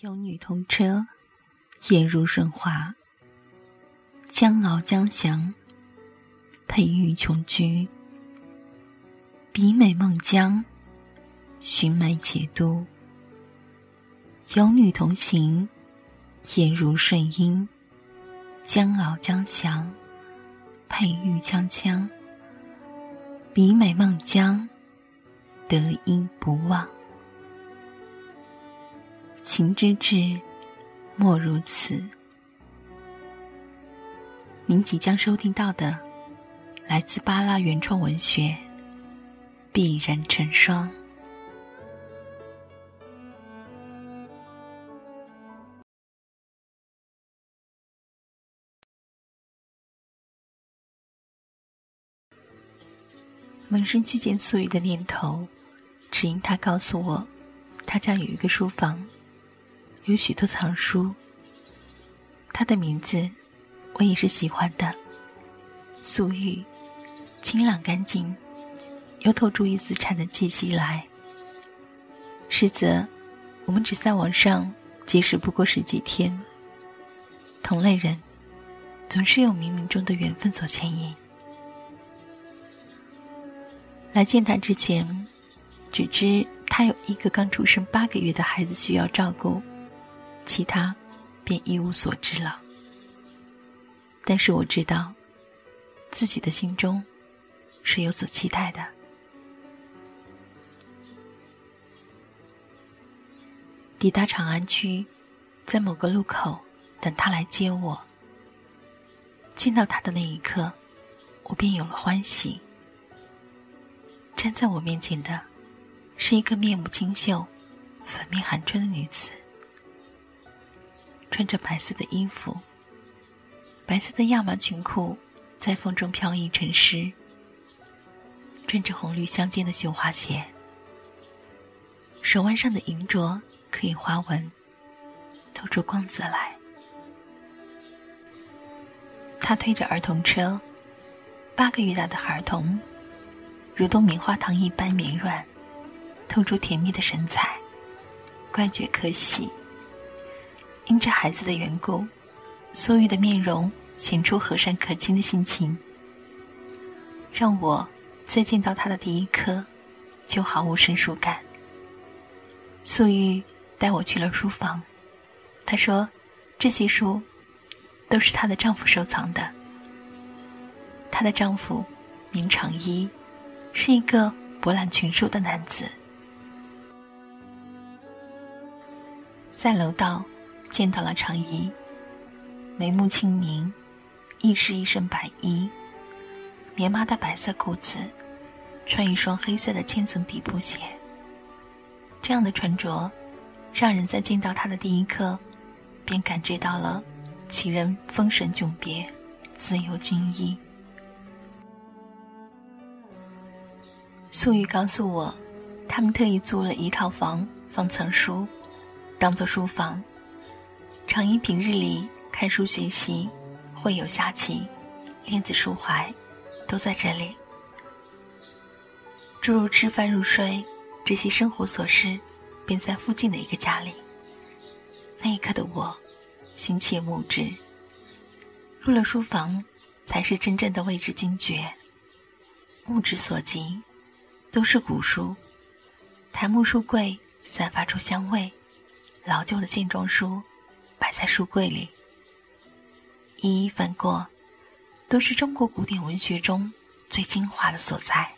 有女同车，颜如润滑。江翱将翔，佩玉琼居。比美孟姜，寻梅且都。有女同行，颜如顺英。江翱将翔，佩玉锵锵。比美孟姜，得音不忘。情之至，莫如此。您即将收听到的，来自巴拉原创文学《必然成双》。萌生去见素玉的念头，只因他告诉我，他家有一个书房。有许多藏书，他的名字我也是喜欢的。素玉，清朗干净，又透出一丝禅的气息来。实则，我们只在网上结识不过十几天。同类人，总是有冥冥中的缘分所牵引。来见他之前，只知他有一个刚出生八个月的孩子需要照顾。其他，便一无所知了。但是我知道，自己的心中是有所期待的。抵达长安区，在某个路口等他来接我。见到他的那一刻，我便有了欢喜。站在我面前的，是一个面目清秀、粉面含春的女子。穿着白色的衣服，白色的亚麻裙裤在风中飘逸成诗。穿着红绿相间的绣花鞋，手腕上的银镯可以花纹，透出光泽来。他推着儿童车，八个月大的孩童，如同棉花糖一般绵软，透出甜蜜的神采，怪绝可喜。因着孩子的缘故，苏玉的面容显出和善可亲的心情，让我在见到他的第一刻就毫无生疏感。素玉带我去了书房，她说：“这些书都是她的丈夫收藏的。她的丈夫名长一，是一个博览群书的男子。”在楼道。见到了长衣，眉目清明，亦是一身白衣，棉麻的白色裤子，穿一双黑色的千层底布鞋。这样的穿着，让人在见到他的第一刻，便感觉到了其人风神迥别，自由俊逸。素玉告诉我，他们特意租了一套房放藏书，当做书房。常因平日里看书学习，会有下棋、练字抒怀，都在这里。诸如吃饭、入睡这些生活琐事，便在附近的一个家里。那一刻的我，心切目之。入了书房，才是真正的位置惊觉。目之所及，都是古书，檀木书柜散发出香味，老旧的线装书。摆在书柜里，一一翻过，都是中国古典文学中最精华的所在。